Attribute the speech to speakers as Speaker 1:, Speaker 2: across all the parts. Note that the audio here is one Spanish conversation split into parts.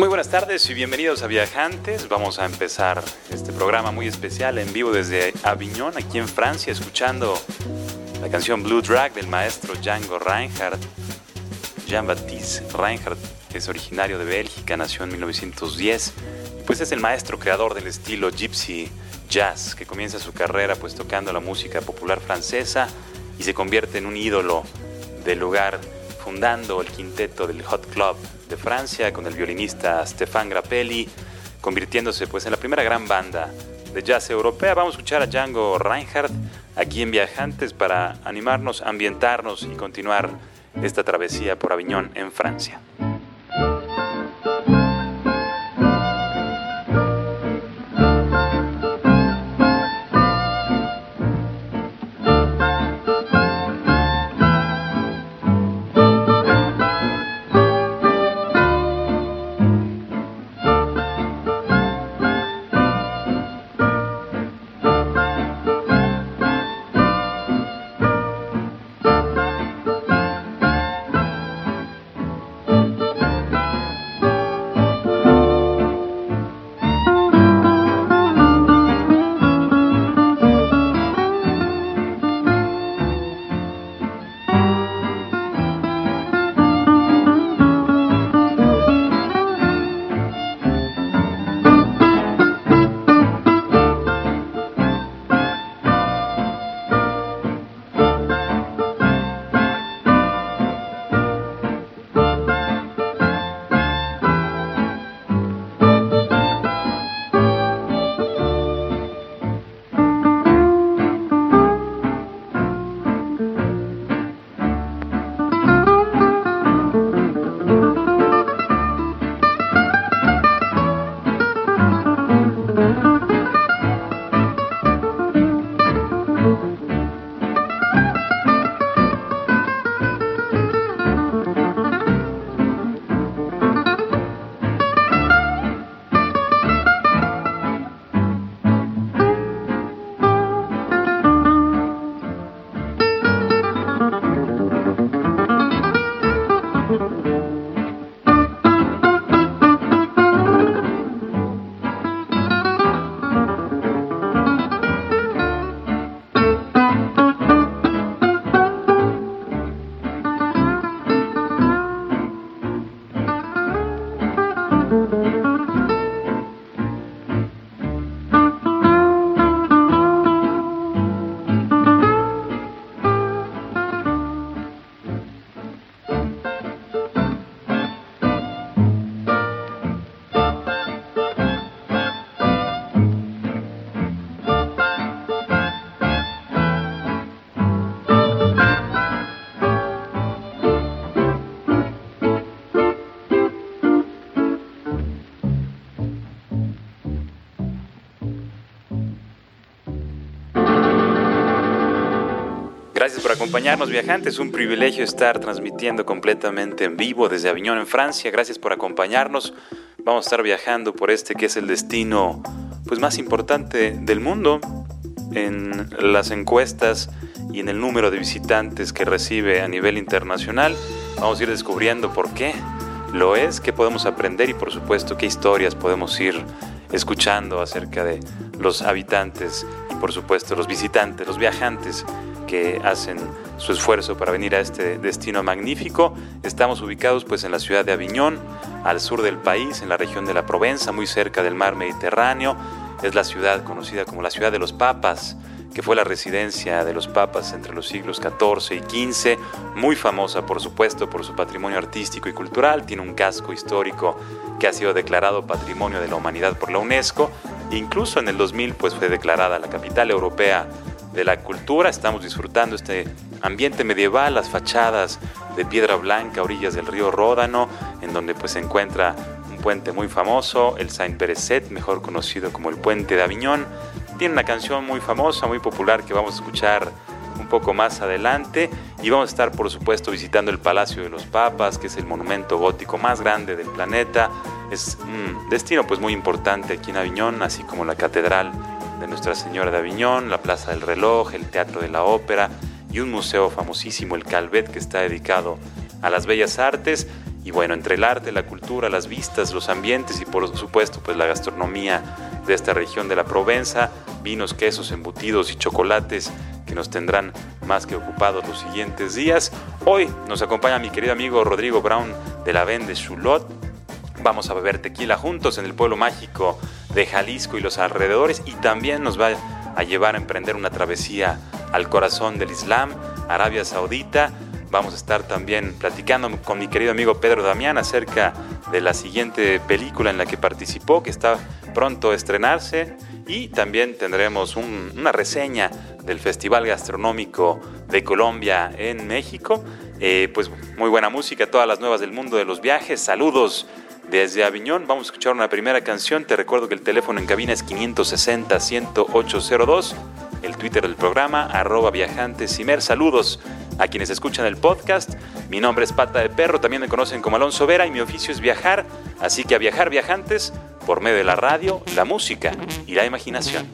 Speaker 1: Muy buenas tardes y bienvenidos a Viajantes. Vamos a empezar este programa muy especial en vivo desde Aviñón, aquí en Francia, escuchando la canción Blue Drag del maestro Django Reinhardt. Jean-Baptiste Reinhardt es originario de Bélgica, nació en 1910. Pues es el maestro creador del estilo gypsy jazz, que comienza su carrera pues tocando la música popular francesa y se convierte en un ídolo del lugar fundando el quinteto del Hot Club de Francia con el violinista Stéphane Grappelli, convirtiéndose pues en la primera gran banda de jazz europea. Vamos a escuchar a Django Reinhardt aquí en Viajantes para animarnos, ambientarnos y continuar esta travesía por Aviñón en Francia. Gracias por acompañarnos, viajantes. Un privilegio estar transmitiendo completamente en vivo desde Aviñón, en Francia. Gracias por acompañarnos. Vamos a estar viajando por este que es el destino pues, más importante del mundo en las encuestas y en el número de visitantes que recibe a nivel internacional. Vamos a ir descubriendo por qué lo es, qué podemos aprender y por supuesto qué historias podemos ir escuchando acerca de los habitantes y por supuesto los visitantes, los viajantes que hacen su esfuerzo para venir a este destino magnífico. Estamos ubicados pues en la ciudad de Aviñón, al sur del país, en la región de la Provenza, muy cerca del mar Mediterráneo. Es la ciudad conocida como la ciudad de los papas, que fue la residencia de los papas entre los siglos XIV y XV, muy famosa por supuesto por su patrimonio artístico y cultural, tiene un casco histórico que ha sido declarado Patrimonio de la Humanidad por la UNESCO, incluso en el 2000 pues fue declarada la capital europea de la cultura. Estamos disfrutando este ambiente medieval, las fachadas de piedra blanca orillas del río Ródano, en donde pues se encuentra un puente muy famoso, el Saint Perecet, mejor conocido como el Puente de Aviñón. Tiene una canción muy famosa, muy popular que vamos a escuchar un poco más adelante y vamos a estar por supuesto visitando el Palacio de los Papas, que es el monumento gótico más grande del planeta. Es un destino pues muy importante aquí en Aviñón, así como la Catedral de Nuestra Señora de Aviñón, la Plaza del Reloj, el Teatro de la Ópera y un museo famosísimo, el Calvet, que está dedicado a las bellas artes. Y bueno, entre el arte, la cultura, las vistas, los ambientes y por supuesto pues la gastronomía de esta región de la Provenza, vinos, quesos, embutidos y chocolates que nos tendrán más que ocupados los siguientes días. Hoy nos acompaña mi querido amigo Rodrigo Brown de la Vende Chulot. Vamos a beber tequila juntos en el pueblo mágico de Jalisco y los alrededores y también nos va a llevar a emprender una travesía al corazón del Islam, Arabia Saudita. Vamos a estar también platicando con mi querido amigo Pedro Damián acerca de la siguiente película en la que participó, que está pronto a estrenarse. Y también tendremos una reseña del Festival Gastronómico de Colombia en México. Eh, pues muy buena música, todas las nuevas del mundo de los viajes. Saludos desde Aviñón. Vamos a escuchar una primera canción. Te recuerdo que el teléfono en cabina es 560-10802. El Twitter del programa, arroba viajantes Saludos a quienes escuchan el podcast. Mi nombre es Pata de Perro, también me conocen como Alonso Vera y mi oficio es viajar. Así que a viajar viajantes por medio de la radio, la música y la imaginación.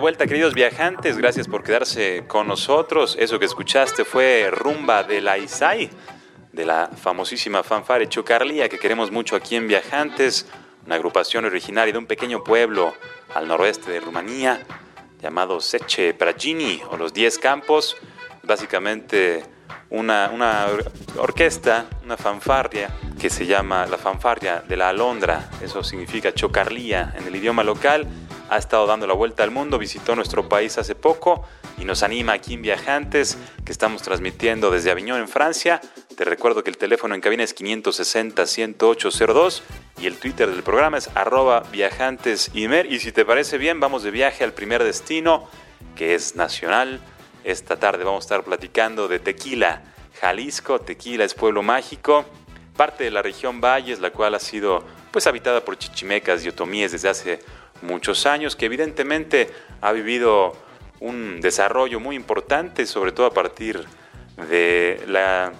Speaker 1: Vuelta, queridos viajantes. Gracias por quedarse con nosotros. Eso que escuchaste fue Rumba de la Isai, de la famosísima fanfare Chocarlía, que queremos mucho aquí en Viajantes, una agrupación originaria de un pequeño pueblo al noroeste de Rumanía, llamado Seche Pragini, o los Diez Campos. Básicamente una, una orquesta, una fanfarria que se llama la fanfarria de la Alondra. Eso significa chocarlía en el idioma local ha estado dando la vuelta al mundo, visitó nuestro país hace poco y nos anima aquí en Viajantes, que estamos transmitiendo desde Aviñón en Francia. Te recuerdo que el teléfono en cabina es 560-10802 y el Twitter del programa es arroba viajantesimer. Y si te parece bien, vamos de viaje al primer destino, que es nacional. Esta tarde vamos a estar platicando de Tequila, Jalisco. Tequila es pueblo mágico, parte de la región Valles, la cual ha sido pues habitada por chichimecas y otomíes desde hace muchos años, que evidentemente ha vivido un desarrollo muy importante, sobre todo a partir de la,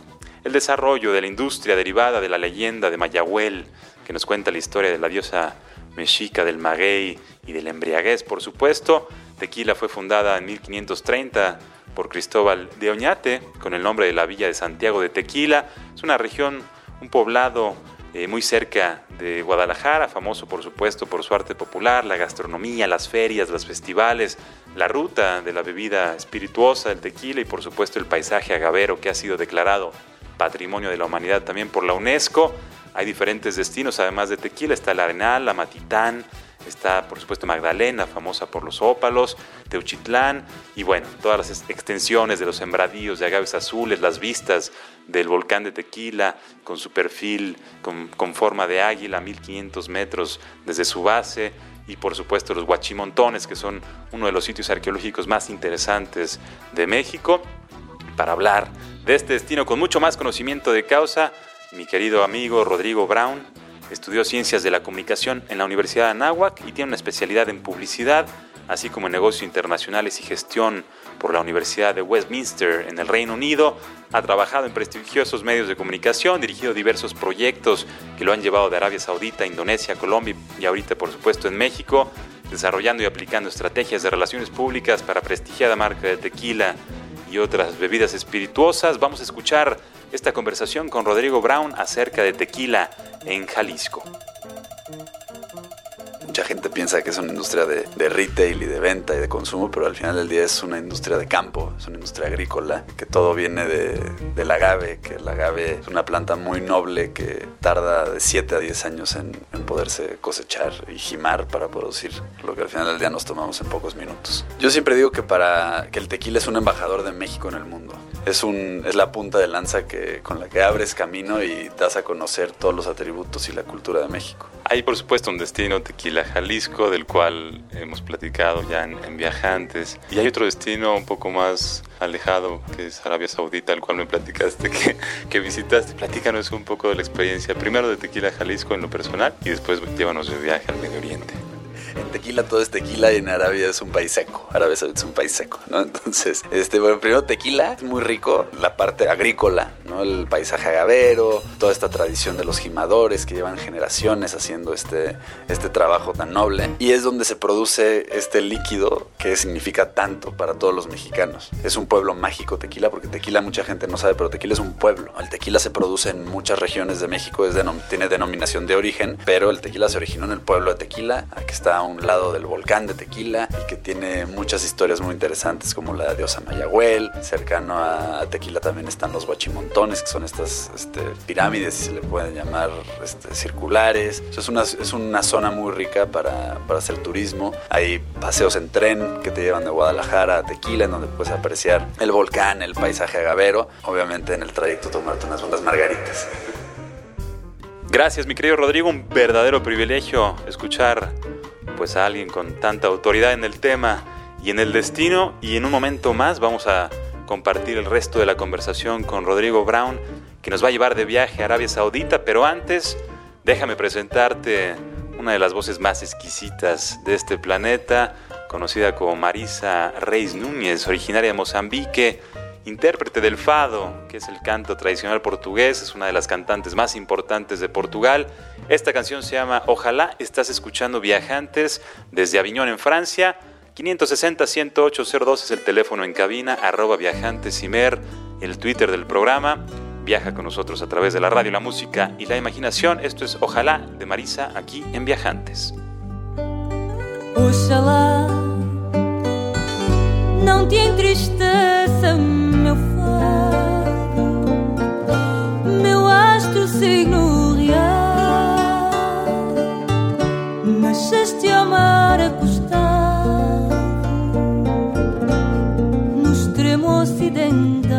Speaker 1: el desarrollo de la industria derivada de la leyenda de Mayahuel, que nos cuenta la historia de la diosa mexica del maguey y del embriaguez, por supuesto. Tequila fue fundada en 1530 por Cristóbal de Oñate con el nombre de la villa de Santiago de Tequila. Es una región, un poblado eh, muy cerca de Guadalajara, famoso por supuesto por su arte popular, la gastronomía, las ferias, los festivales, la ruta de la bebida espirituosa, el tequila y por supuesto el paisaje agavero que ha sido declarado Patrimonio de la Humanidad también por la UNESCO. Hay diferentes destinos, además de tequila, está el Arenal, la Matitán, está por supuesto Magdalena, famosa por los ópalos, Teuchitlán y bueno, todas las extensiones de los sembradíos de agaves azules, las vistas del volcán de Tequila con su perfil con, forma de águila, 1500 metros desde su base y por supuesto los Huachimontones, que son uno de los sitios arqueológicos más interesantes de México. Para hablar de este destino con mucho más conocimiento de causa, mi querido amigo Rodrigo Brown estudió Ciencias de la Comunicación en la Universidad de Anáhuac y tiene una especialidad en publicidad, así como en negocios internacionales y gestión por la Universidad de Westminster en el Reino Unido. Ha trabajado en prestigiosos medios de comunicación, dirigido diversos proyectos que lo han llevado de Arabia Saudita, Indonesia, Colombia y ahorita por supuesto en México, desarrollando y aplicando estrategias de relaciones públicas para prestigiada marca de tequila y otras bebidas espirituosas. Vamos a escuchar esta conversación con Rodrigo Brown acerca de tequila en Jalisco.
Speaker 2: Mucha gente piensa que es una industria de, retail y de venta y de consumo, pero al final del día es una industria de campo, es una industria agrícola, que todo viene de, del agave, que el agave es una planta muy noble que tarda de 7 a 10 años en, poderse cosechar y jimar para producir lo que al final del día nos tomamos en pocos minutos. Yo siempre digo que, para, que el tequila es un embajador de México en el mundo es, un, es la punta de lanza que, con la que abres camino y das a conocer todos los atributos y la cultura de México.
Speaker 1: Hay por supuesto un destino, Tequila Jalisco, del cual hemos platicado ya en, Viajantes. Y hay otro destino un poco más alejado, que es Arabia Saudita, al cual me platicaste que, que visitaste. Platícanos un poco de la experiencia, primero de Tequila Jalisco en lo personal y después llévanos de viaje al Medio Oriente
Speaker 2: en tequila todo es tequila y en Arabia es un país seco. Arabia Saudita es un país seco, ¿no? Entonces, este, bueno, primero tequila, es muy rico, la parte agrícola, ¿no? El paisaje agavero, toda esta tradición de los gimadores que llevan generaciones haciendo este, este trabajo tan noble. Y es donde se produce este líquido que significa tanto para todos los mexicanos. Es un pueblo mágico tequila, porque tequila mucha gente no sabe, pero tequila es un pueblo. El tequila se produce en muchas regiones de México, es tiene denominación de origen, pero el tequila se originó en el pueblo de Tequila, aquí está a un lado del volcán de Tequila y que tiene muchas historias muy interesantes como la de diosa Mayagüel. Cercano a Tequila también están los guachimontones, que son estas este, pirámides, si se le pueden llamar este, circulares. es, una, es una zona muy rica para, para hacer turismo. Hay paseos en tren que te llevan de Guadalajara a Tequila, en donde puedes apreciar el volcán, el paisaje agavero. Obviamente en el trayecto tomarte unas buenas margaritas.
Speaker 1: Gracias, mi querido Rodrigo. Un verdadero privilegio escuchar pues a alguien con tanta autoridad en el tema y en el destino. Y en un momento más vamos a compartir el resto de la conversación con Rodrigo Brown que nos va a llevar de viaje a Arabia Saudita, pero antes déjame presentarte una de las voces más exquisitas de este planeta, conocida como Marisa Reis Núñez, originaria de Mozambique, intérprete del fado, que es el canto tradicional portugués, es una de las cantantes más importantes de Portugal. Esta canción se llama Ojalá estás escuchando Viajantes desde Aviñón en Francia. 560-108-02 es el teléfono en cabina, arroba viajantesimer, el Twitter del programa. Viaja con nosotros a través de la radio, la música y la imaginación. Esto es Ojalá de Marisa aquí en Viajantes.
Speaker 3: Ojalá no te entristeça signo real. Nasceste ao mar acostado no extremo ocidental.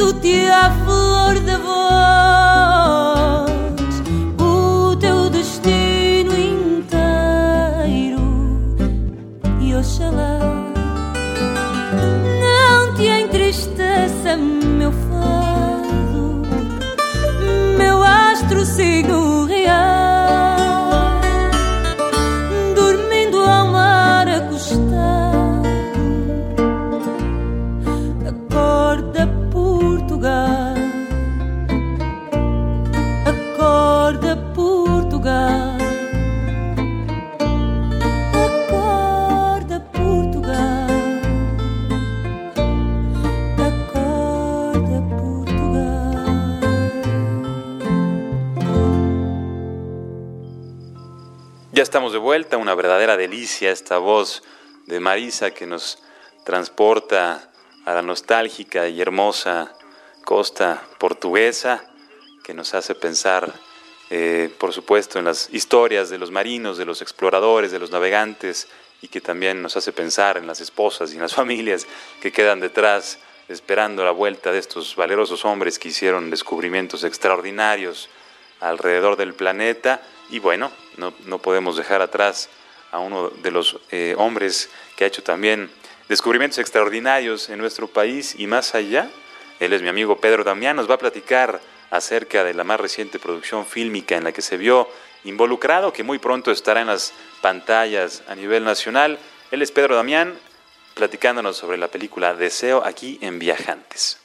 Speaker 3: canto-te a flor
Speaker 1: de voz. Estamos de vuelta, una verdadera delicia esta voz de Marisa que nos transporta a la nostálgica y hermosa costa portuguesa, que nos hace pensar, eh, por supuesto, en las historias de los marinos, de los exploradores, de los navegantes, y que también nos hace pensar en las esposas y en las familias que quedan detrás esperando la vuelta de estos valerosos hombres que hicieron descubrimientos extraordinarios alrededor del planeta y bueno, no, no podemos dejar atrás a uno de los eh, hombres que ha hecho también descubrimientos extraordinarios en nuestro país y más allá. Él es mi amigo Pedro Damián, nos va a platicar acerca de la más reciente producción fílmica en la que se vio involucrado, que muy pronto estará en las pantallas a nivel nacional. Él es Pedro Damián, platicándonos sobre la película Deseo aquí en Viajantes.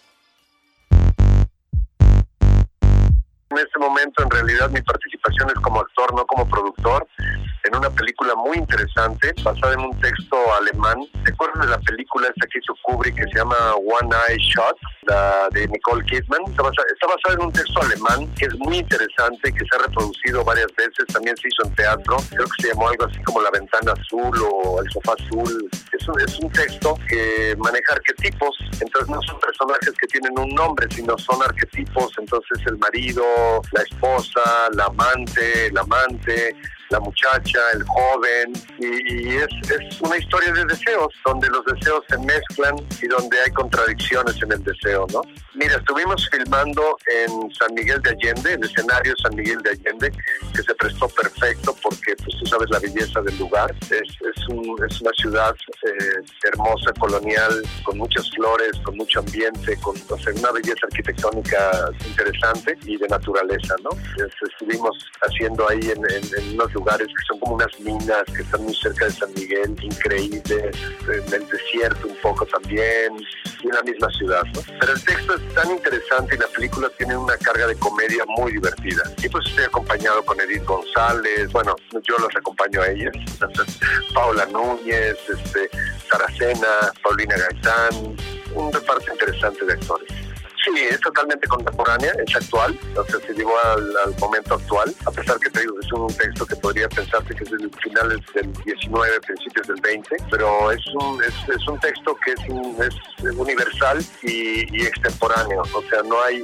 Speaker 4: En este momento, en realidad, mi participación es como actor, no como productor, en una película muy interesante, basada en un texto alemán. ¿Te acuerdas de la película esta que hizo Kubrick que se llama One Eye Shot, la de Nicole Kidman? Está basada, en un texto alemán que es muy interesante, que se ha reproducido varias veces, también se hizo en teatro, creo que se llamó algo así como La Ventana Azul o El Sofá Azul. Es un, es un texto que maneja arquetipos, entonces no son personajes que tienen un nombre, sino son arquetipos, entonces el marido, la esposa, la amante, el amante, la muchacha, el joven, y, y es, es, una historia de deseos, donde los deseos se mezclan y donde hay contradicciones en el deseo, ¿no? Mira, estuvimos filmando en San Miguel de Allende, el escenario San Miguel de Allende, que se prestó perfecto porque, pues tú sabes la belleza del lugar, es, es, un, es una ciudad eh, hermosa, colonial, con muchas flores, con mucho ambiente, con o sea, una belleza arquitectónica interesante y de naturaleza, ¿no? estuvimos haciendo ahí en, unos lugares que son como unas minas que están muy cerca de San Miguel, increíbles, en el desierto un poco también, y en misma ciudad. ¿no? Pero el texto es tan interesante y la película tiene una carga de comedia muy divertida. Y pues estoy acompañado con Edith González, bueno, yo los acompaño a ellas, Paula Núñez, este, Saracena, Paulina Gaitán, un reparto interesante de actores. Sí, es totalmente contemporánea, es actual, o sea, se llevó al, momento actual, a pesar que te digo que es un texto que podría pensarse que es de finales del 19, principios del 20, pero es un, es, es un texto que es, un, es universal y, y, extemporáneo, o sea, no hay,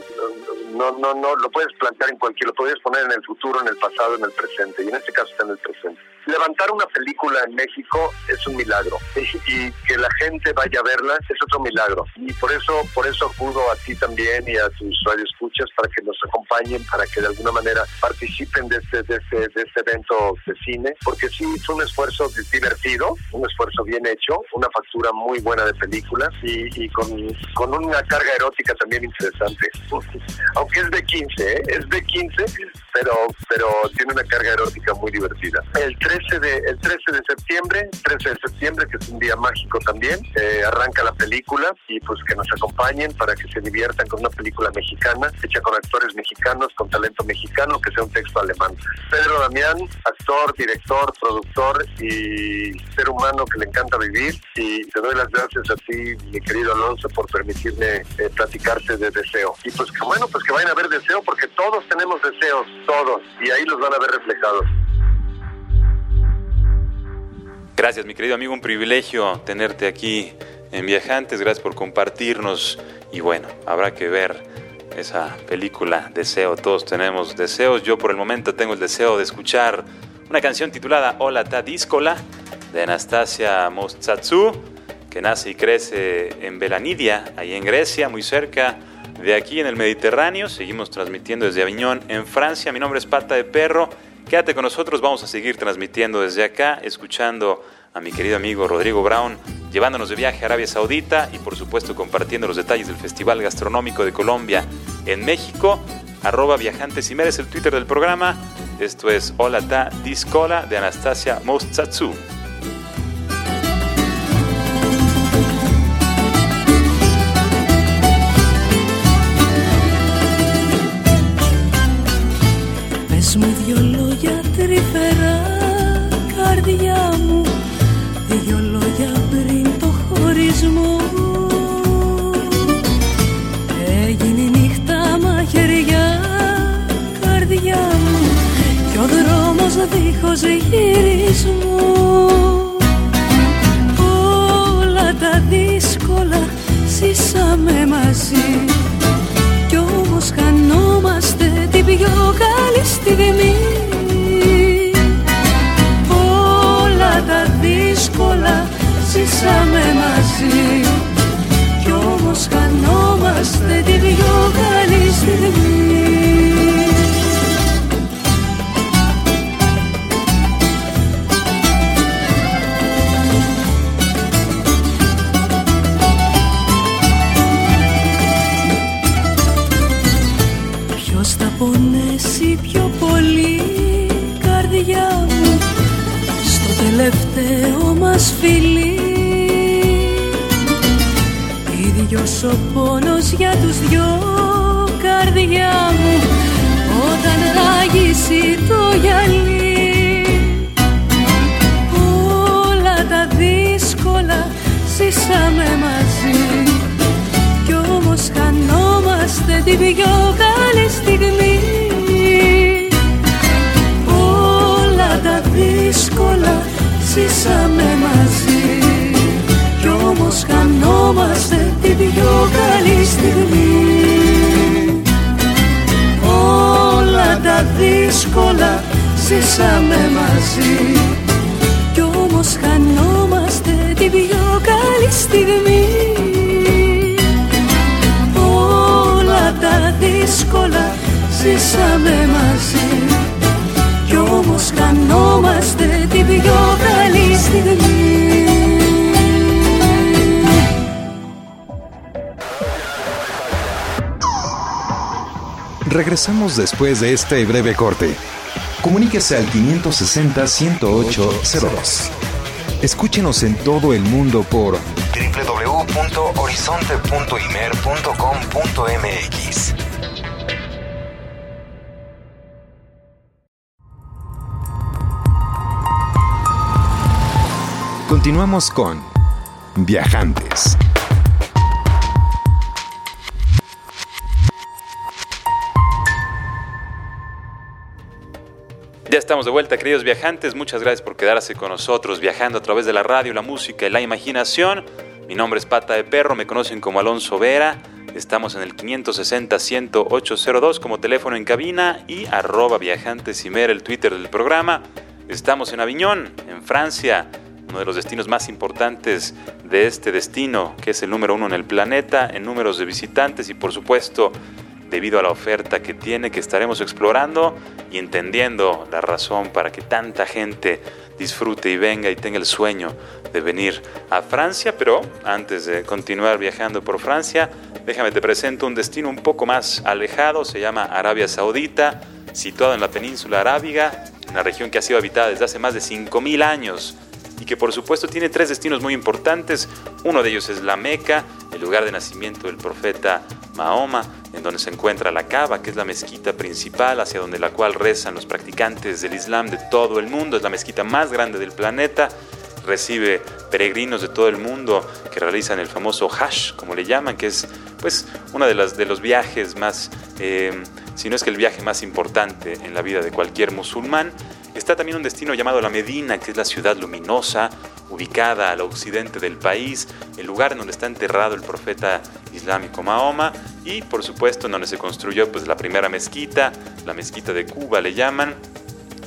Speaker 4: no, no, no, lo puedes plantear en cualquier, lo puedes poner en el futuro, en el pasado, en el presente, y en este caso está en el presente. Levantar una película en México es un milagro y, que la gente vaya a verla es otro milagro y por eso por eso acudo a ti también y a tus radioescuchas para que nos acompañen para que de alguna manera participen de este de este, de este evento de cine porque sí es un esfuerzo divertido un esfuerzo bien hecho una factura muy buena de películas y, y con, con una carga erótica también interesante aunque es de 15 ¿eh? es de 15 pero pero tiene una carga erótica muy divertida el 13 de, el 13 de septiembre, 13 de septiembre, que es un día mágico también, eh, arranca la película y pues que nos acompañen para que se diviertan con una película mexicana, hecha con actores mexicanos, con talento mexicano, que sea un texto alemán. Pedro Damián, actor, director, productor y ser humano que le encanta vivir y te doy las gracias a ti, mi querido Alonso, por permitirme eh, platicarte de deseo. Y pues que bueno, pues que vayan a ver deseo porque todos tenemos deseos, todos, y ahí los van a ver reflejados.
Speaker 1: Gracias, mi querido amigo, un privilegio tenerte aquí en Viajantes, gracias por compartirnos y bueno, habrá que ver esa película Deseo, todos tenemos deseos, yo por el momento tengo el deseo de escuchar una canción titulada Hola Ta Díscola de Anastasia Mostsatsu, que nace y crece en Belanidia, ahí en Grecia, muy cerca de aquí en el Mediterráneo, seguimos transmitiendo desde Aviñón en Francia, mi nombre es Pata de Perro, Quédate con nosotros, vamos a seguir transmitiendo desde acá, escuchando a mi querido amigo Rodrigo Brown, llevándonos de viaje a Arabia Saudita y por supuesto compartiendo los detalles del Festival Gastronómico de Colombia en México. Arroba Viajantes y Meres, el Twitter del programa. Esto es Hola Ta Discola de Anastasia Mostsatsu.
Speaker 3: τριγυρισμού Όλα τα δύσκολα ζήσαμε μαζί. Κι όμως χανόμαστε την πιο καλή στιγμή. Όλα τα δύσκολα ζήσαμε μαζί. Κι όμως χανόμαστε την πιο καλή στιγμή. Για τους δυο καρδιά μου όταν ράγισει το γυαλί. Όλα τα δύσκολα ζήσαμε μαζί κι όμως χανόμαστε την πιο καλή στιγμή. Όλα τα δύσκολα ζήσαμε μαζί κι όμως χανόμαστε την πιο καλή στιγμή. Όλα τα δύσκολα ζήσαμε μαζί. Κι όμως χανόμαστε την πιο καλή στιγμή. Τα δύσκολα ζήσαμε μαζί. Κι όμως χανόμαστε την πιο καλή στιγμή
Speaker 5: Regresamos después de este breve corte. Comuníquese al 560-108-02. Escúchenos en todo el mundo por www.horizonte.imer.com.mx. Continuamos con Viajantes.
Speaker 1: Ya estamos de vuelta, queridos viajantes. Muchas gracias por quedarse con nosotros, viajando a través de la radio, la música y la imaginación. Mi nombre es Pata de Perro, me conocen como Alonso Vera. Estamos en el 560-10802 como teléfono en cabina y arroba viajantes y el Twitter del programa. Estamos en Aviñón, en Francia, uno de los destinos más importantes de este destino, que es el número uno en el planeta, en números de visitantes y por supuesto debido a la oferta que tiene, que estaremos explorando y entendiendo la razón para que tanta gente disfrute y venga y tenga el sueño de venir a Francia. Pero antes de continuar viajando por Francia, déjame te presento un destino un poco más alejado, se llama Arabia Saudita, situado en la península arábiga, una región que ha sido habitada desde hace más de 5.000 años y que por supuesto tiene tres destinos muy importantes. Uno de ellos es la Meca, el lugar de nacimiento del profeta Mahoma, en donde se encuentra la Kaaba, que es la mezquita principal hacia donde la cual rezan los practicantes del Islam de todo el mundo. Es la mezquita más grande del planeta. Recibe peregrinos de todo el mundo que realizan el famoso Hajj, como le llaman, que es pues uno de, las, de los viajes más, eh, si no es que el viaje más importante en la vida de cualquier musulmán. Está también un destino llamado La Medina, que es la ciudad luminosa, ubicada al occidente del país, el lugar en donde está enterrado el profeta islámico Mahoma y por supuesto en donde se construyó pues la primera mezquita, la mezquita de Cuba le llaman,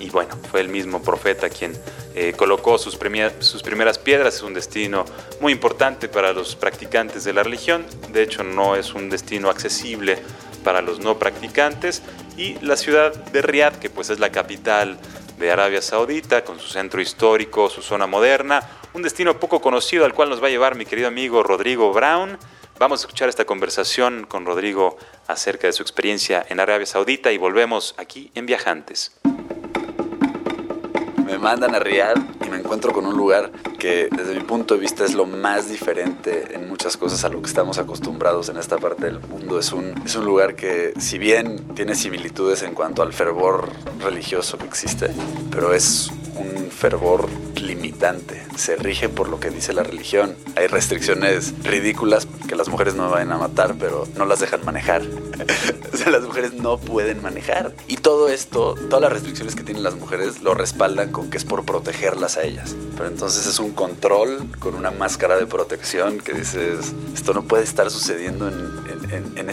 Speaker 1: y bueno, fue el mismo profeta quien eh, colocó sus, sus, primeras piedras. Es un destino muy importante para los practicantes de la religión. De hecho, no es un destino accesible para los no practicantes. Y la ciudad de Riyadh, que pues es la capital de Arabia Saudita, con su centro histórico, su zona moderna, un destino poco conocido al cual nos va a llevar mi querido amigo Rodrigo Brown. Vamos a escuchar esta conversación con Rodrigo acerca de su experiencia en Arabia Saudita y volvemos aquí en Viajantes.
Speaker 2: Me mandan a Riyadh y me encuentro con un lugar que desde mi punto de vista es lo más diferente en muchas cosas a lo que estamos acostumbrados en esta parte del mundo. Es un, es un lugar que si bien tiene similitudes en cuanto al fervor religioso que existe, pero es un fervor limitante, se rige por lo que dice la religión. Hay restricciones ridículas que las mujeres no vayan a matar, pero no las dejan manejar. o sea, las mujeres no pueden manejar. Y todo esto, todas las restricciones que tienen las mujeres lo respaldan con que es por protegerlas a ellas. Pero entonces es un control con una máscara de protección que dices, esto no puede estar sucediendo en,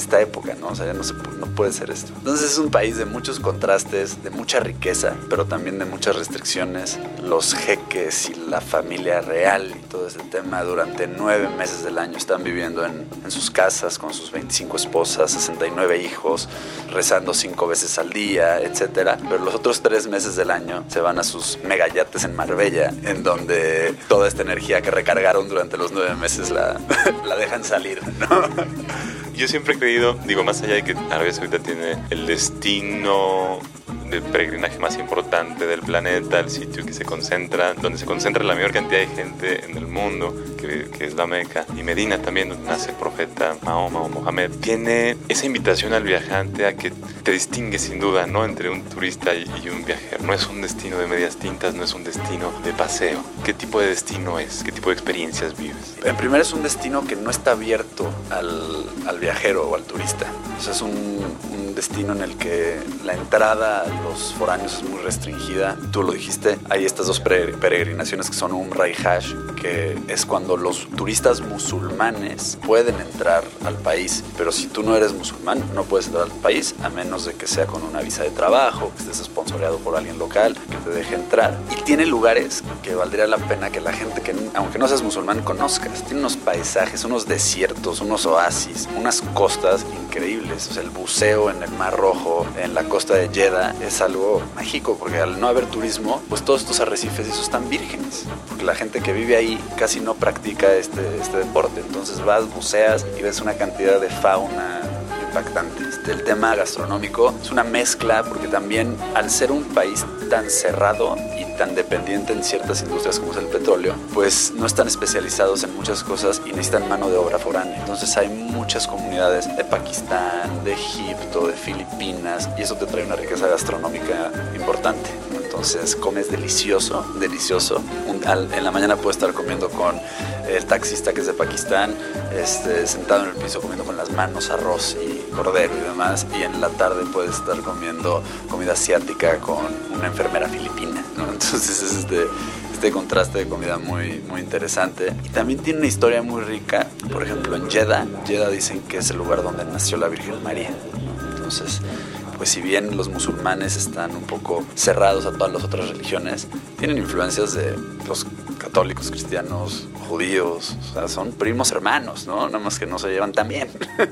Speaker 2: esta época, ¿no? O sea, ya no, se, no puede ser esto. Entonces es un país de muchos contrastes, de mucha riqueza, pero también de muchas restricciones. Los jeques y la familia real y todo ese tema durante nueve meses del año están viviendo en, en sus casas con sus 25 esposas, 69 hijos, rezando cinco veces al día, etcétera. Pero los otros tres meses del año se van a sus megayates en Marbella, en donde toda esta energía que recargaron durante los nueve meses la, la dejan salir.
Speaker 1: Yo siempre he creído, digo, más allá de que Arabia Saudita tiene el destino de peregrinaje más importante del planeta, el sitio que se concentra, donde se concentra la mayor cantidad de gente en el mundo, que, es la Meca, y Medina también, donde nace el profeta Mahoma o Mohamed, tiene esa invitación al viajante a que te distingue sin duda, ¿no? Entre un turista y, un viajero. No es un destino de medias tintas, no es un destino de paseo. ¿Qué tipo de destino es? ¿Qué tipo de experiencias vives?
Speaker 2: En primer es un destino que no está abierto al, al viajero o al turista. O sea, es un, un destino en el que la entrada los foráneos es muy restringida. Tú lo dijiste, hay estas dos peregrinaciones que son Umrah y Hajj, que es cuando los turistas musulmanes pueden entrar al país, pero si tú no eres musulmán no puedes entrar al país a menos de que sea con una visa de trabajo, que estés sponsoreado por alguien local, que te deje entrar. Y tiene lugares que valdría la pena que la gente que, aunque no seas musulmán, conozcas. Tiene unos paisajes, unos desiertos, unos oasis, unas costas increíbles. O sea, el buceo en el Mar Rojo, en la costa de Jeddah, es algo mágico, porque al no haber turismo, pues todos estos arrecifes esos están vírgenes, porque la gente que vive ahí casi no practica este, este deporte, entonces vas, buceas y ves una cantidad de fauna impactante. Este, el tema gastronómico es una mezcla porque también al ser un país tan cerrado tan dependiente en ciertas industrias como es el petróleo, pues no están especializados en muchas cosas y necesitan mano de obra foránea. Entonces hay muchas comunidades de Pakistán, de Egipto, de Filipinas y eso te trae una riqueza gastronómica importante. Entonces comes delicioso, delicioso. en la mañana puedes estar comiendo con el taxista que es de Pakistán, este, sentado en el piso comiendo con las manos arroz y cordero y demás. Y en la tarde puedes estar comiendo comida asiática con una enfermera filipina. Entonces es este, este contraste de comida muy, muy interesante. Y también tiene una historia muy rica. Por ejemplo, en Jeddah, Jeddah dicen que es el lugar donde nació la Virgen María. Entonces, pues si bien los musulmanes están un poco cerrados a todas las otras religiones, tienen influencias de los católicos, cristianos, judíos, son primos hermanos, ¿no? Nada más que no se llevan tan bien.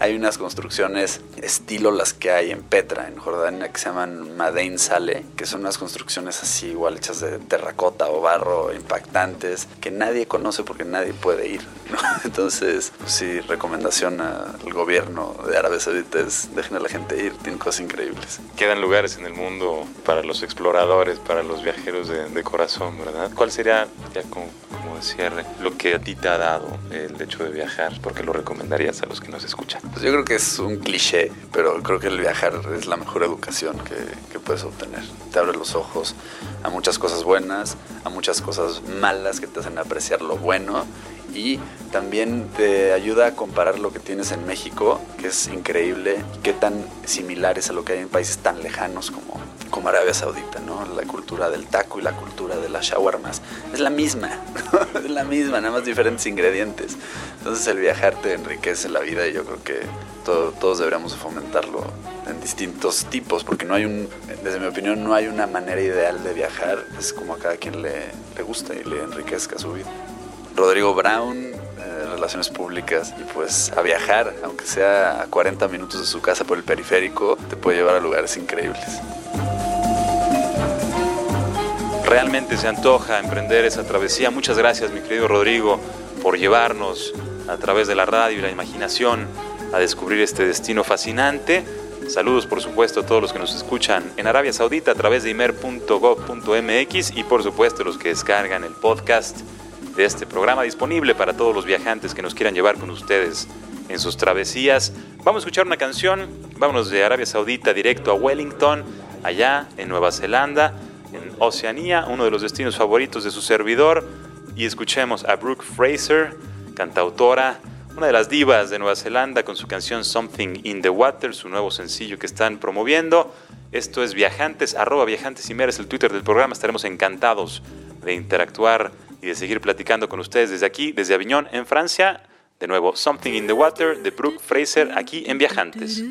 Speaker 2: hay unas construcciones estilo las que hay en Petra, en Jordania, que se llaman Madein Sale, que son unas construcciones así igual hechas de terracota o barro, impactantes, que nadie conoce porque nadie puede ir. Entonces, pues sí, recomendación al gobierno de Arabia Saudita es dejen a la gente ir, tienen cosas increíbles.
Speaker 1: Quedan lugares en el mundo para los exploradores, para los viajeros de, corazón, ¿verdad? ¿Cuál sería, ya como, como cierre, lo que a ti te ha dado el hecho de viajar? Porque lo recomendarías a los que nos escuchan.
Speaker 2: Pues yo creo que es un cliché, pero creo que el viajar es la mejor educación que, puedes obtener. Te abre los ojos a muchas cosas buenas, a muchas cosas malas que te hacen apreciar lo bueno y también te ayuda a comparar lo que tienes en México, que es increíble, qué tan similar es a lo que hay en países tan lejanos como, como Arabia Saudita, ¿no? La cultura del taco y la cultura de las shawarmas. Es la misma, es la misma, nada más diferentes ingredientes. Entonces el viajar te enriquece la vida y yo creo que todos deberíamos fomentarlo en distintos tipos, porque no hay un, desde mi opinión, no hay una manera ideal de viajar, es como a cada quien le, le gusta y le enriquezca su vida. Rodrigo Brown, eh, Relaciones Públicas, y pues a viajar, aunque sea a 40 minutos de su casa por el periférico, te puede llevar a lugares increíbles.
Speaker 1: Realmente se antoja emprender esa travesía. Muchas gracias, mi querido Rodrigo, por llevarnos a través de la radio y la imaginación a descubrir este destino fascinante. Saludos, por supuesto, a todos los que nos escuchan en Arabia Saudita a través de imer.gov.mx y, por supuesto, los que descargan el podcast de este programa disponible para todos los viajantes que nos quieran llevar con ustedes en sus travesías. Vamos a escuchar una canción, vámonos de Arabia Saudita directo a Wellington, allá en Nueva Zelanda, en
Speaker 6: Oceanía, uno de los destinos favoritos de su servidor. Y escuchemos a Brooke Fraser, cantautora, una de las divas de Nueva Zelanda con su canción Something in the Water, su nuevo sencillo que están promoviendo. Esto es Viajantes, arroba Viajantes y Meres, el Twitter del programa. Estaremos encantados de interactuar y de seguir platicando con ustedes desde aquí, desde Aviñón, en Francia. De nuevo, Something in the Water de Brooke Fraser aquí en Viajantes.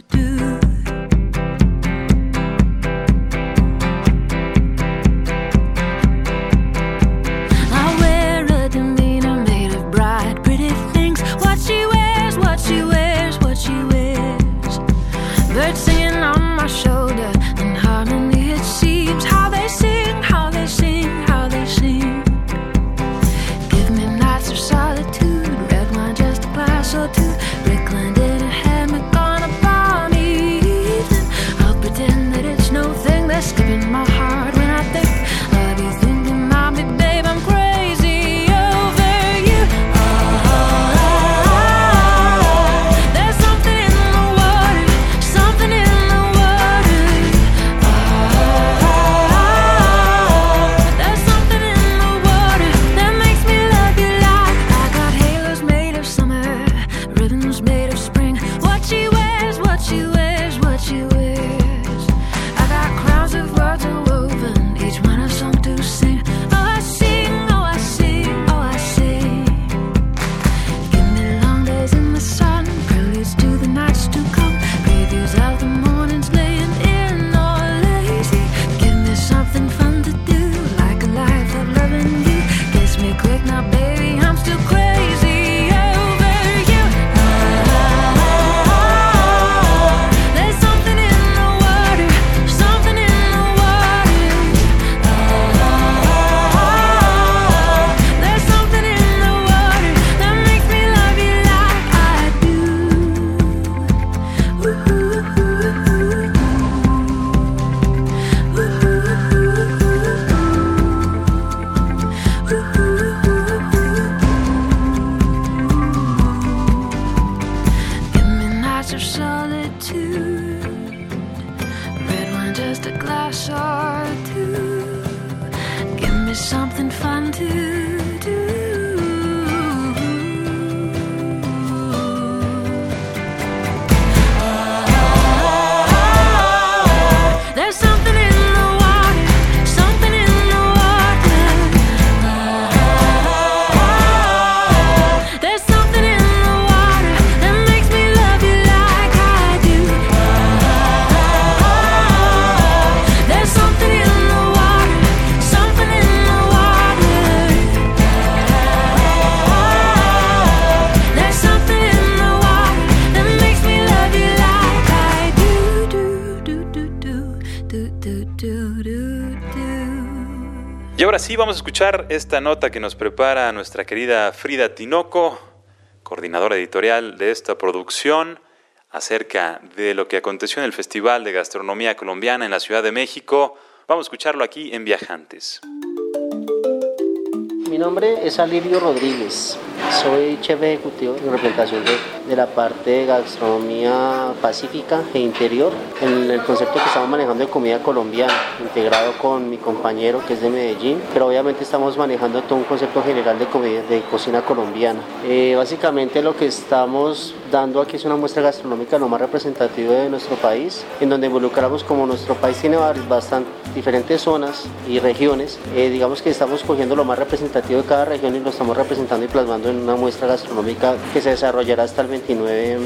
Speaker 6: Sí, vamos a escuchar esta nota que nos prepara nuestra querida Frida Tinoco, coordinadora editorial de esta producción, acerca de lo que aconteció en el Festival de Gastronomía Colombiana en la Ciudad de México. Vamos a escucharlo aquí en Viajantes.
Speaker 7: Mi nombre es Alirio Rodríguez. Soy chef ejecutivo en representación de, la parte de gastronomía pacífica e interior en el concepto que estamos manejando de comida colombiana, integrado con mi compañero que es de Medellín, pero obviamente estamos manejando todo un concepto general de, comida, de cocina colombiana. Eh, básicamente lo que estamos dando aquí es una muestra gastronómica lo más representativa de nuestro país, en donde involucramos como nuestro país tiene bastante diferentes zonas y regiones, eh, digamos que estamos cogiendo lo más representativo de cada región y lo estamos representando y plasmando en una muestra gastronómica que se desarrollará hasta el 29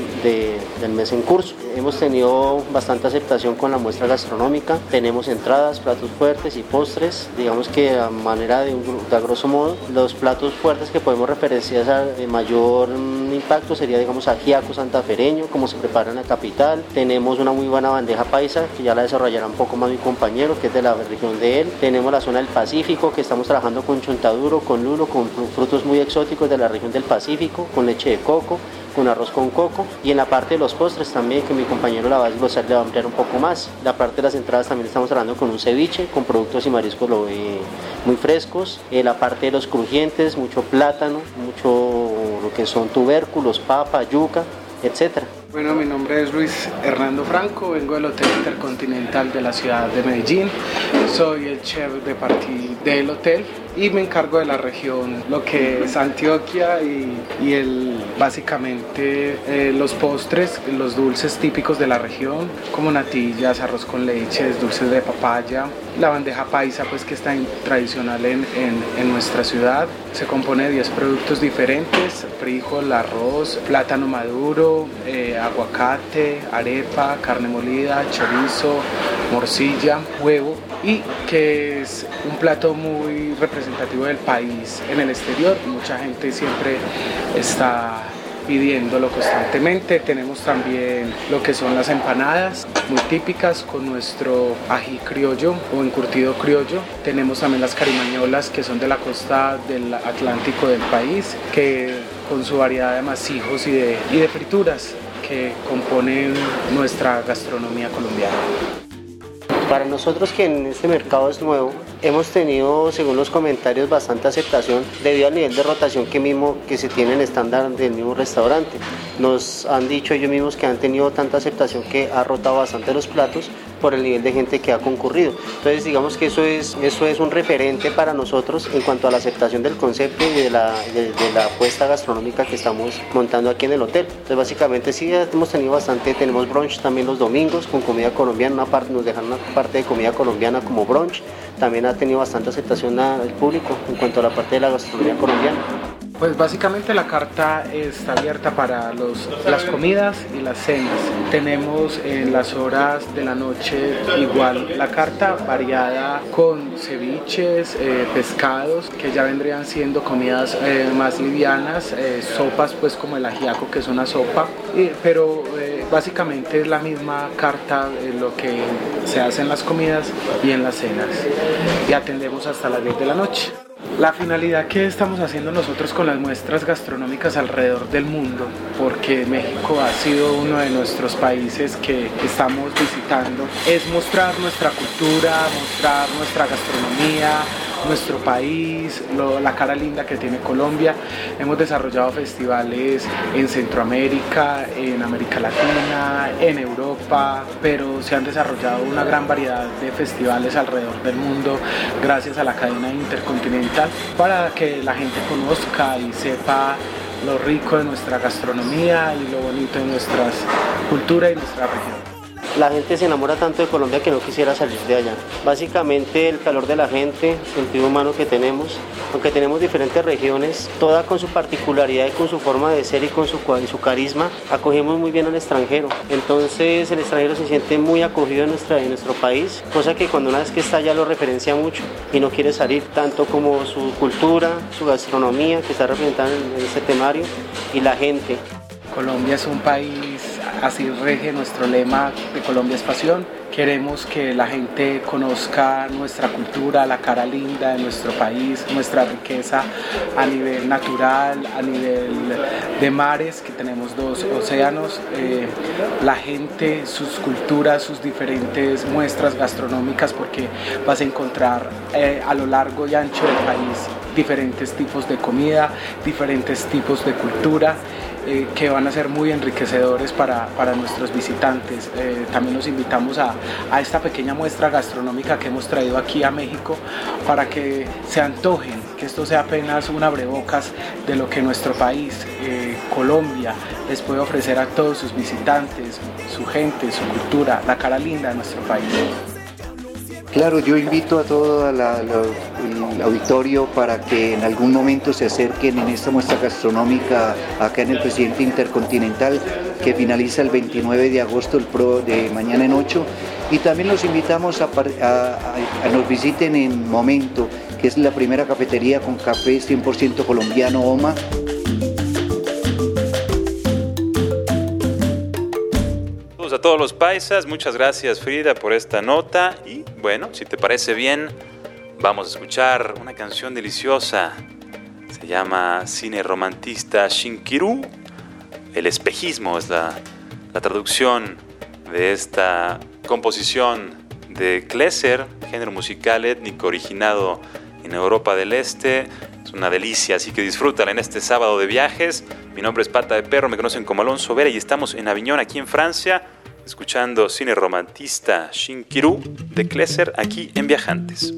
Speaker 7: del mes en curso. Hemos tenido bastante aceptación con la muestra gastronómica, tenemos entradas, platos fuertes y postres, digamos que a manera de, un, de a grosso modo, los platos fuertes que podemos referenciar de mayor mm, impacto sería digamos ajiaco santafereño, como se prepara en la capital, tenemos una muy buena bandeja paisa que ya la desarrollará un poco más mi compañero que es de la región de él, tenemos la zona del Pacífico que estamos trabajando con chontaduro, con lulo, con frutos muy exóticos de la región del Pacífico, con leche de coco, con arroz con coco y en la parte de los postres también que mi compañero la va a desglosar le va a ampliar un poco más. La parte de las entradas también estamos hablando con un ceviche con productos y mariscos muy frescos. En la parte de los crujientes mucho plátano mucho lo que son tubérculos papa yuca etcétera
Speaker 8: Bueno, mi nombre es Luis Hernando Franco, vengo del Hotel Intercontinental de la ciudad de Medellín. Soy el chef de party del hotel y me encargo de la región, lo que es Antioquia y, y el, básicamente eh, los postres, los dulces típicos de la región, como natillas, arroz con leches, dulces de papaya, la bandeja paisa pues que está tradicional en, en, en, nuestra ciudad. Se compone de 10 productos diferentes, frijol, arroz, plátano maduro, eh, aguacate, arepa, carne molida, chorizo, morcilla, huevo y que es un plato muy representativo del país en el exterior. Mucha gente siempre está pidiéndolo constantemente. Tenemos también lo que son las empanadas, muy típicas con nuestro ají criollo o encurtido criollo. Tenemos también las carimañolas que son de la costa del Atlántico del país, que con su variedad de masijos y de, y de frituras que componen nuestra gastronomía colombiana.
Speaker 7: Para nosotros que en este mercado es nuevo, hemos tenido, según los comentarios, bastante aceptación debido al nivel de rotación que mismo que se tiene en estándar del mismo restaurante. Nos han dicho ellos mismos que han tenido tanta aceptación que ha rotado bastante los platos por el nivel de gente que ha concurrido. Entonces digamos que eso es, eso es un referente para nosotros en cuanto a la aceptación del concepto y de la, de, la apuesta gastronómica que estamos montando aquí en el hotel. Entonces básicamente sí hemos tenido bastante, tenemos brunch también los domingos con comida colombiana, una parte, nos dejan una parte de comida colombiana como brunch, también ha tenido bastante aceptación al público en cuanto a la parte de la gastronomía colombiana.
Speaker 8: Pues básicamente la carta está abierta para los, las comidas y las cenas. Tenemos en las horas de la noche igual la carta variada con ceviches, eh, pescados, que ya vendrían siendo comidas eh, más livianas, eh, sopas pues como el ajiaco que es una sopa, pero básicamente es la misma carta lo que se hace en las comidas y en las cenas. Y atendemos hasta las 10 de la noche. La finalidad que estamos haciendo nosotros con las muestras gastronómicas alrededor del mundo, porque México ha sido uno de nuestros países que estamos visitando, es mostrar nuestra cultura, mostrar nuestra gastronomía, nuestro país, la cara linda que tiene Colombia. Hemos desarrollado festivales en Centroamérica, en América Latina, en Europa, pero se han desarrollado una gran variedad de festivales alrededor del mundo gracias a la cadena intercontinental para que la gente conozca y sepa lo rico de nuestra gastronomía y lo bonito de nuestra cultura y nuestra región
Speaker 7: la gente se enamora tanto de Colombia que no quisiera salir de allá. Básicamente el calor de la gente, el sentido humano que tenemos, aunque tenemos diferentes regiones, toda con su particularidad y con su forma de ser y con su, carisma, acogemos muy bien al extranjero. Entonces el extranjero se siente muy acogido en, en nuestro país, cosa que cuando una vez que está allá lo referencia mucho y no quiere salir tanto como su cultura, su gastronomía que está representada en, en este temario y la gente.
Speaker 8: Colombia es un país así rige nuestro lema de Colombia es pasión. Queremos que la gente conozca nuestra cultura, la cara linda de nuestro país, nuestra riqueza a nivel natural, a nivel de mares, que tenemos dos océanos, eh, la gente, sus culturas, sus diferentes muestras gastronómicas, porque vas a encontrar eh, a lo largo y ancho del país diferentes tipos de comida, diferentes tipos de cultura eh, que van a ser muy enriquecedores para, para nuestros visitantes. Eh, también los invitamos a, a, esta pequeña muestra gastronómica que hemos traído aquí a México para que se antojen, que esto sea apenas un abrebocas de lo que nuestro país, eh, Colombia, les puede ofrecer a todos sus visitantes, su gente, su cultura, la cara linda de nuestro país.
Speaker 9: Claro, yo invito a todo el auditorio para que en algún momento se acerquen en esta muestra gastronómica acá en el Presidente Intercontinental que finaliza el 29 de agosto el pro de mañana en 8 y también los invitamos a, a nos visiten en Momento que es la primera cafetería con café 100% colombiano OMA.
Speaker 1: Todos los paisas, muchas gracias Frida por esta nota y bueno, si te parece bien, vamos a escuchar una canción deliciosa. Se llama Cine Romantista Shinkiru. El espejismo es la, la traducción de esta composición de Klesser, género musical étnico originado en Europa del Este. Es una delicia, así que disfrútala en este sábado de viajes. Mi nombre es Pata de Perro, me conocen como Alonso Vera y estamos en Aviñón, aquí en Francia, escuchando cine romantista Shinkiru de Klesser aquí en Viajantes.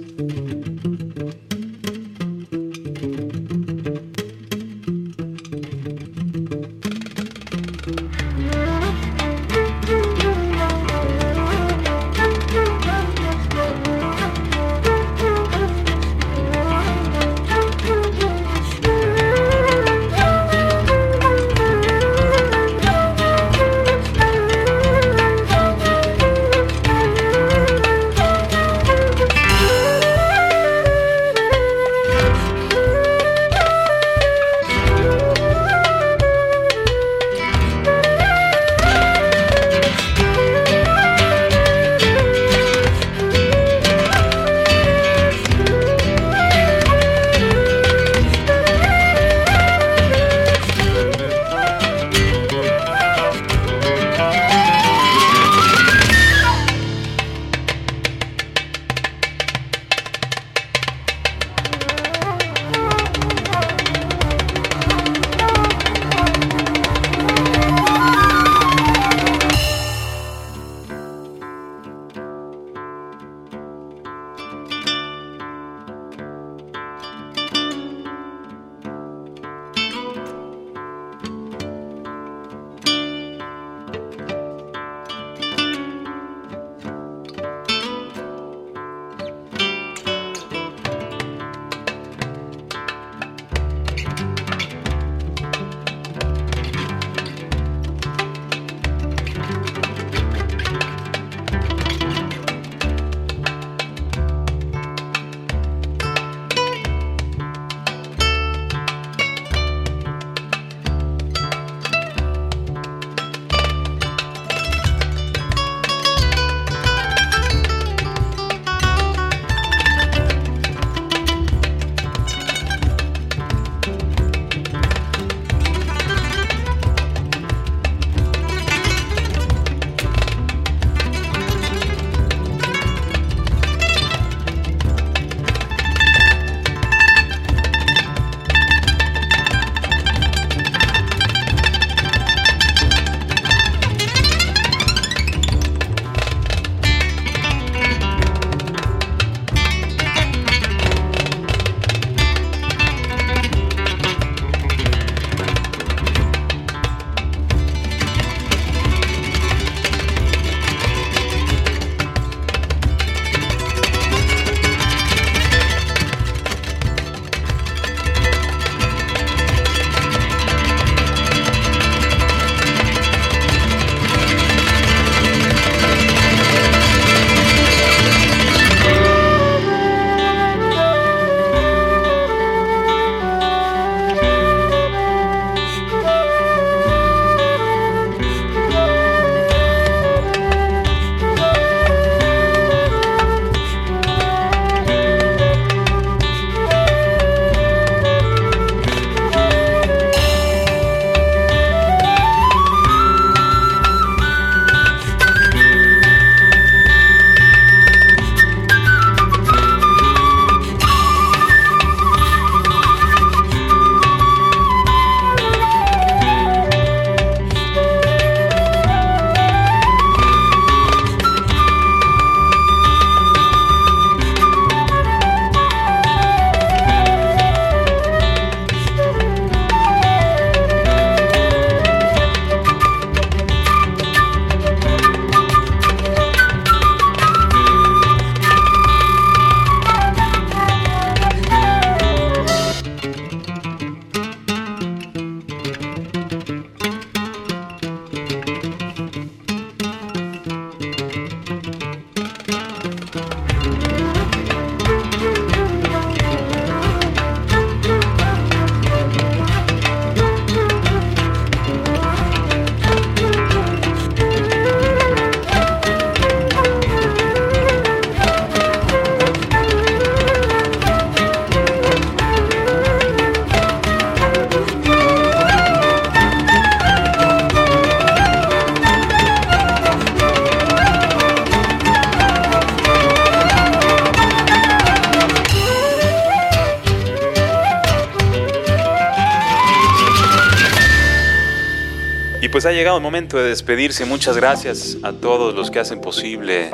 Speaker 1: Pues ha llegado el momento de despedirse. Muchas gracias a todos los que hacen posible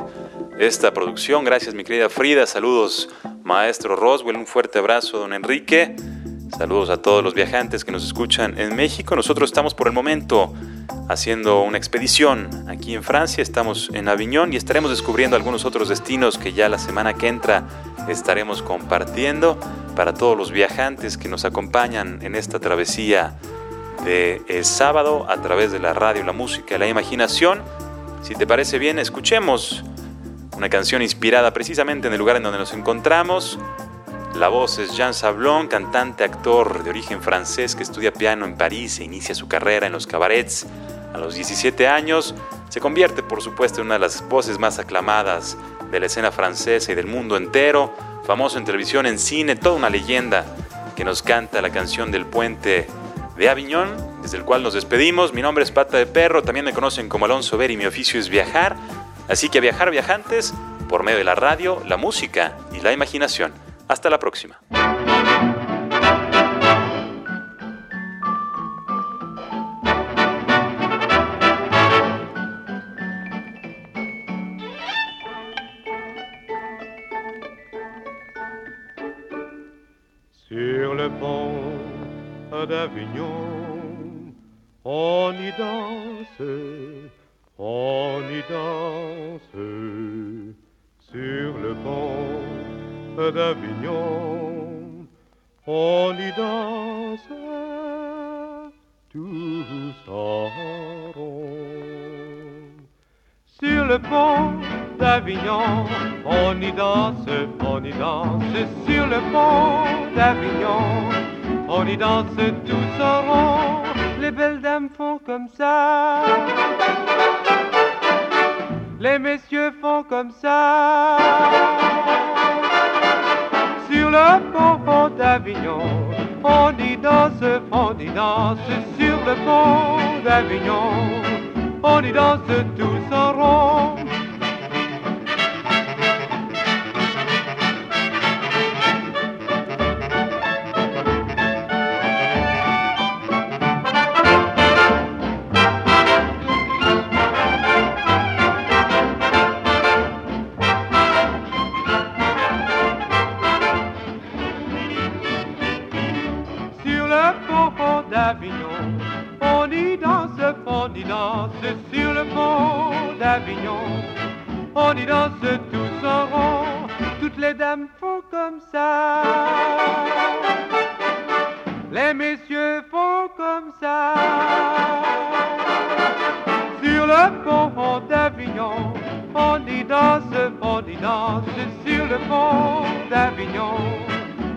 Speaker 1: esta producción. Gracias, mi querida Frida. Saludos, maestro Roswell. Un fuerte abrazo, don Enrique. Saludos a todos los viajantes que nos escuchan en México. Nosotros estamos por el momento haciendo una expedición aquí en Francia. Estamos en Aviñón y estaremos descubriendo algunos otros destinos que ya la semana que entra estaremos compartiendo para todos los viajantes que nos acompañan en esta travesía de el sábado a través de la radio, la música, la imaginación. Si te parece bien, escuchemos una canción inspirada precisamente en el lugar en donde nos encontramos. La voz es Jean Sablon, cantante, actor de origen francés que estudia piano en París e inicia su carrera en los cabarets a los 17 años. Se convierte, por supuesto, en una de las voces más aclamadas de la escena francesa y del mundo entero. Famoso en televisión, en cine, toda una leyenda que nos canta la canción del puente de Aviñón, desde el cual nos despedimos. Mi nombre es Pata de Perro, también me conocen como Alonso Ver y mi oficio es viajar. Así que a viajar viajantes por medio de la radio, la música y la imaginación. Hasta la próxima.
Speaker 10: On y danse, on y danse. Sur le pont d'Avignon, on y danse tous en. Sur le pont d'Avignon, on y danse, on y danse. Sur le pont d'Avignon, on y danse tous en rond. Les belles dames font comme ça. Les messieurs font comme ça. Sur le pont d'Avignon, on y danse, on y danse. Sur le pont d'Avignon, on y danse tous en rond. Le pont d'Avignon, on y danse, on y danse. Sur le pont d'Avignon, on y danse tous en rond. Toutes les dames font comme ça. Les messieurs font comme ça. Sur le pont d'Avignon, on y danse, on y danse. Sur le pont d'Avignon,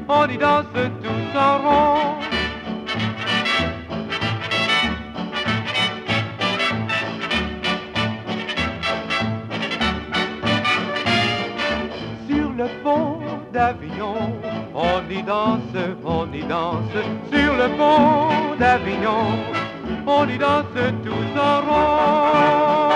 Speaker 10: on y danse tous en rond. d'Avignon, on y danse, on y danse. Sur le pont d'Avignon, on y danse tous en rond.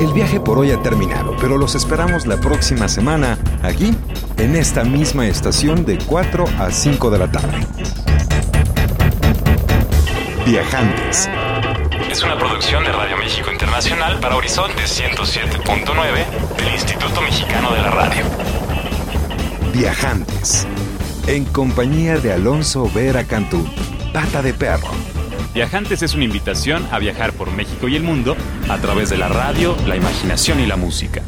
Speaker 5: El viaje por hoy ha terminado, pero los esperamos la próxima semana aquí, en esta misma estación de 4 a 5 de la tarde. Viajantes.
Speaker 1: Es una producción de Radio México Internacional para Horizonte 107.9 del Instituto Mexicano de la Radio.
Speaker 5: Viajantes. En compañía de Alonso Vera Cantú, Pata de Perro.
Speaker 1: Viajantes es una invitación a viajar por México y el mundo a través de la radio, la imaginación y la música.